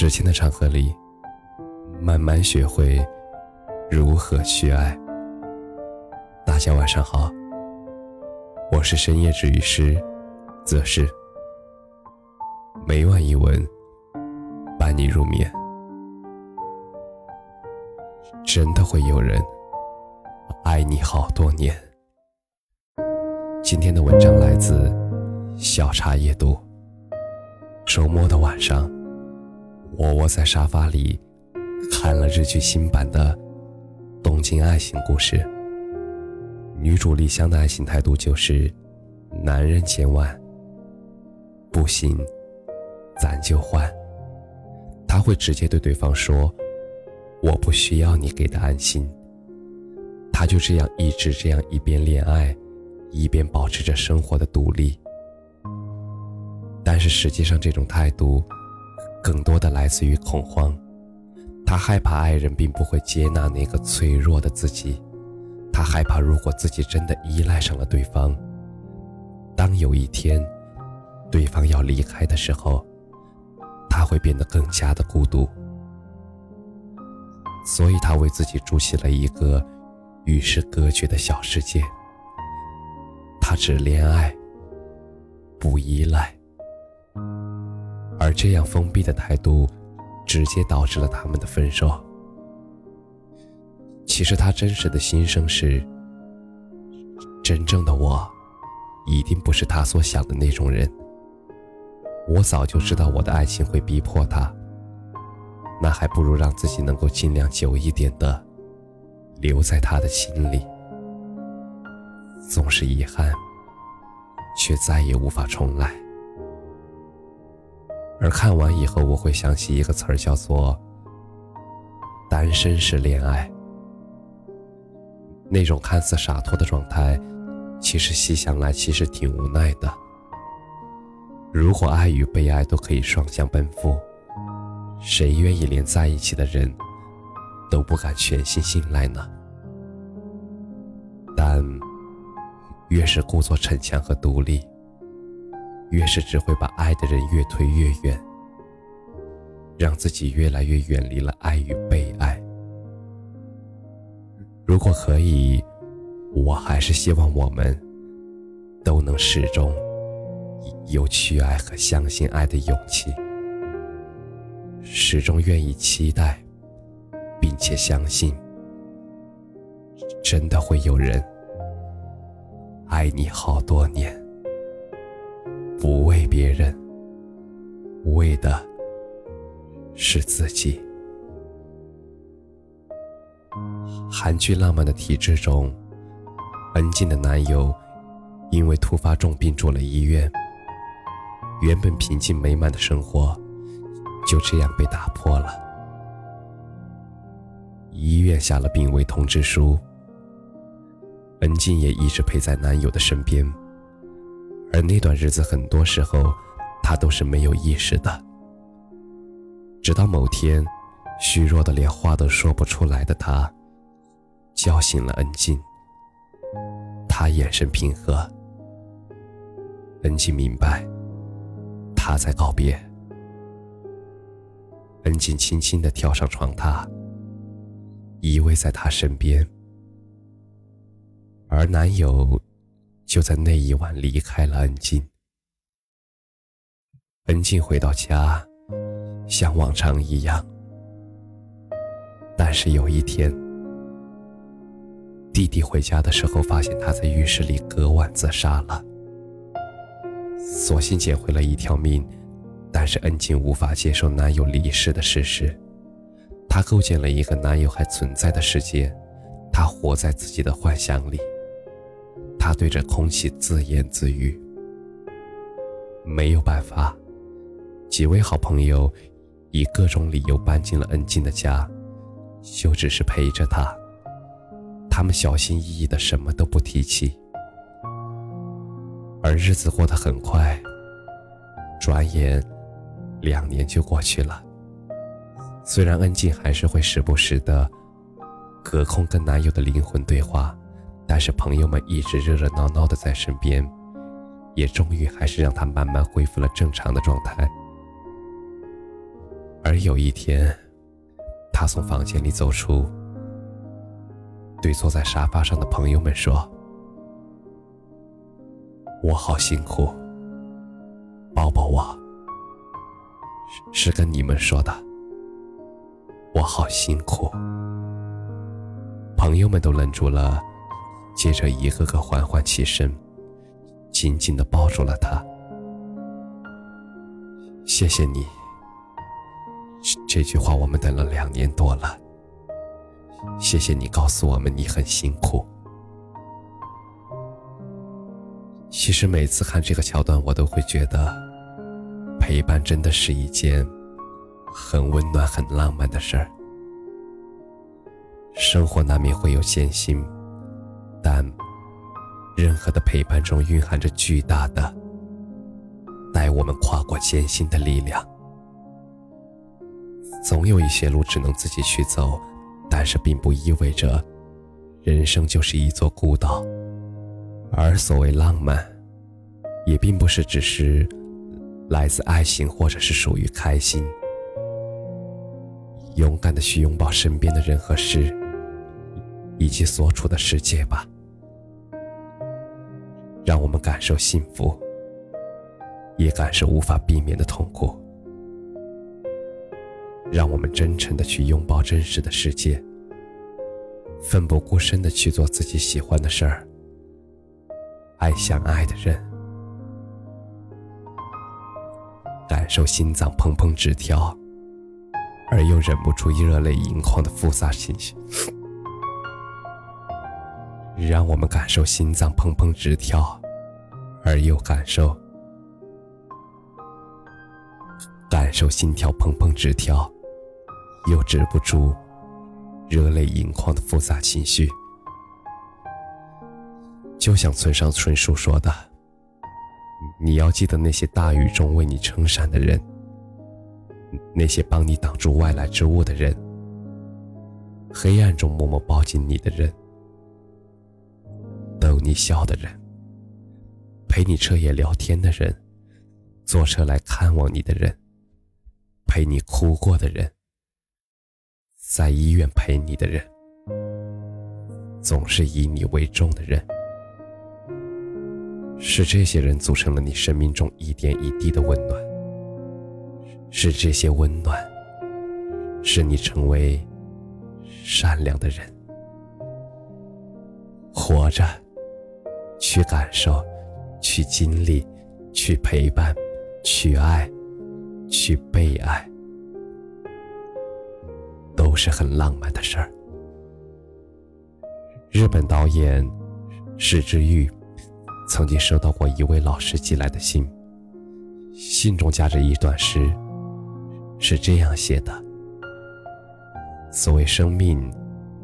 时间的长河里，慢慢学会如何去爱。大家晚上好，我是深夜治愈师，则是每晚一文伴你入眠。真的会有人爱你好多年。今天的文章来自小茶夜读。周末的晚上。我窝在沙发里，看了日剧新版的《东京爱情故事》。女主丽香的爱情态度就是：男人千万不行，咱就换。她会直接对对方说：“我不需要你给的安心。”她就这样一直这样一边恋爱，一边保持着生活的独立。但是实际上，这种态度。更多的来自于恐慌，他害怕爱人并不会接纳那个脆弱的自己，他害怕如果自己真的依赖上了对方，当有一天，对方要离开的时候，他会变得更加的孤独，所以他为自己筑起了一个与世隔绝的小世界，他只恋爱，不依赖。而这样封闭的态度，直接导致了他们的分手。其实他真实的心声是：真正的我，一定不是他所想的那种人。我早就知道我的爱情会逼迫他，那还不如让自己能够尽量久一点的留在他的心里。总是遗憾，却再也无法重来。而看完以后，我会想起一个词儿，叫做“单身式恋爱”。那种看似洒脱的状态，其实细想来，其实挺无奈的。如果爱与被爱都可以双向奔赴，谁愿意连在一起的人都不敢全心信赖呢？但越是故作逞强和独立。越是只会把爱的人越推越远，让自己越来越远离了爱与被爱。如果可以，我还是希望我们都能始终有去爱和相信爱的勇气，始终愿意期待，并且相信，真的会有人爱你好多年。不为别人，为的是自己。韩剧《浪漫的体质》中，恩静的男友因为突发重病住了医院，原本平静美满的生活就这样被打破了。医院下了病危通知书，恩静也一直陪在男友的身边。而那段日子，很多时候，他都是没有意识的。直到某天，虚弱的连话都说不出来的他，叫醒了恩静。他眼神平和，恩静明白，他在告别。恩静轻轻地跳上床榻，依偎在他身边，而男友。就在那一晚离开了恩静。恩静回到家，像往常一样。但是有一天，弟弟回家的时候，发现他在浴室里割腕自杀了。索性捡回了一条命，但是恩静无法接受男友离世的事实。她构建了一个男友还存在的世界，她活在自己的幻想里。他对着空气自言自语。没有办法，几位好朋友以各种理由搬进了恩静的家，就只是陪着他。他们小心翼翼的，什么都不提起。而日子过得很快，转眼两年就过去了。虽然恩静还是会时不时的隔空跟男友的灵魂对话。但是朋友们一直热热闹闹的在身边，也终于还是让他慢慢恢复了正常的状态。而有一天，他从房间里走出，对坐在沙发上的朋友们说：“我好辛苦，抱抱我。”是跟你们说的，我好辛苦。朋友们都愣住了，接着一个个缓缓起身，紧紧的抱住了他。谢谢你，这句话我们等了两年多了。谢谢你告诉我们你很辛苦。其实每次看这个桥段，我都会觉得，陪伴真的是一件很温暖、很浪漫的事儿。生活难免会有艰辛，但任何的陪伴中蕴含着巨大的。带我们跨过艰辛的力量。总有一些路只能自己去走，但是并不意味着人生就是一座孤岛。而所谓浪漫，也并不是只是来自爱情，或者是属于开心。勇敢的去拥抱身边的人和事，以及所处的世界吧，让我们感受幸福。也感受无法避免的痛苦，让我们真诚的去拥抱真实的世界，奋不顾身的去做自己喜欢的事儿，爱相爱的人，感受心脏砰砰直跳，而又忍不住热泪盈眶的复杂情绪，让我们感受心脏砰砰直跳，而又感受。感受心跳砰砰直跳，又止不住热泪盈眶的复杂情绪。就像村上春树说的：“你要记得那些大雨中为你撑伞的人，那些帮你挡住外来之物的人，黑暗中默默抱紧你的人，逗你笑的人，陪你彻夜聊天的人，坐车来看望你的人。”陪你哭过的人，在医院陪你的人，总是以你为重的人，是这些人组成了你生命中一点一滴的温暖，是这些温暖，使你成为善良的人。活着，去感受，去经历，去陪伴，去爱。去被爱，都是很浪漫的事儿。日本导演石之玉曾经收到过一位老师寄来的信，信中夹着一段诗，是这样写的：“所谓生命，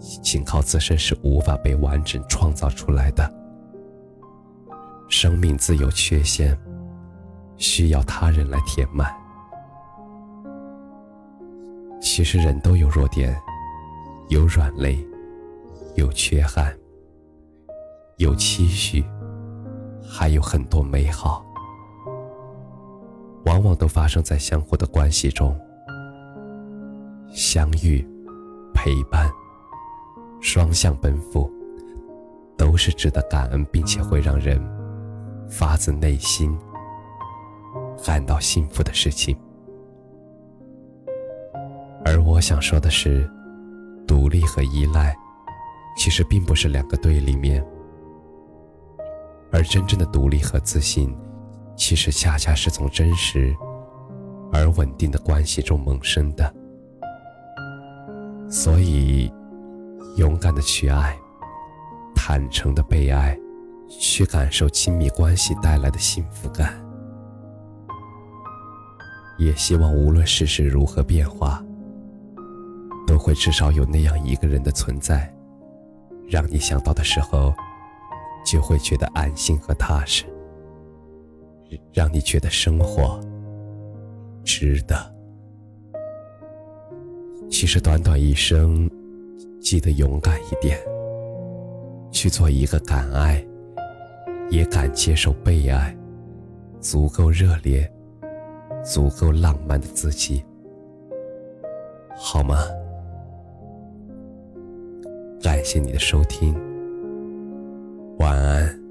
仅靠自身是无法被完整创造出来的。生命自有缺陷，需要他人来填满。”其实人都有弱点，有软肋，有缺憾，有期许，还有很多美好，往往都发生在相互的关系中。相遇、陪伴、双向奔赴，都是值得感恩，并且会让人发自内心感到幸福的事情。而我想说的是，独立和依赖，其实并不是两个对立面，而真正的独立和自信，其实恰恰是从真实而稳定的关系中萌生的。所以，勇敢的去爱，坦诚的被爱，去感受亲密关系带来的幸福感。也希望无论世事如何变化。都会至少有那样一个人的存在，让你想到的时候，就会觉得安心和踏实，让你觉得生活值得。其实短短一生，记得勇敢一点，去做一个敢爱，也敢接受被爱，足够热烈、足够浪漫的自己。好吗？感谢你的收听，晚安。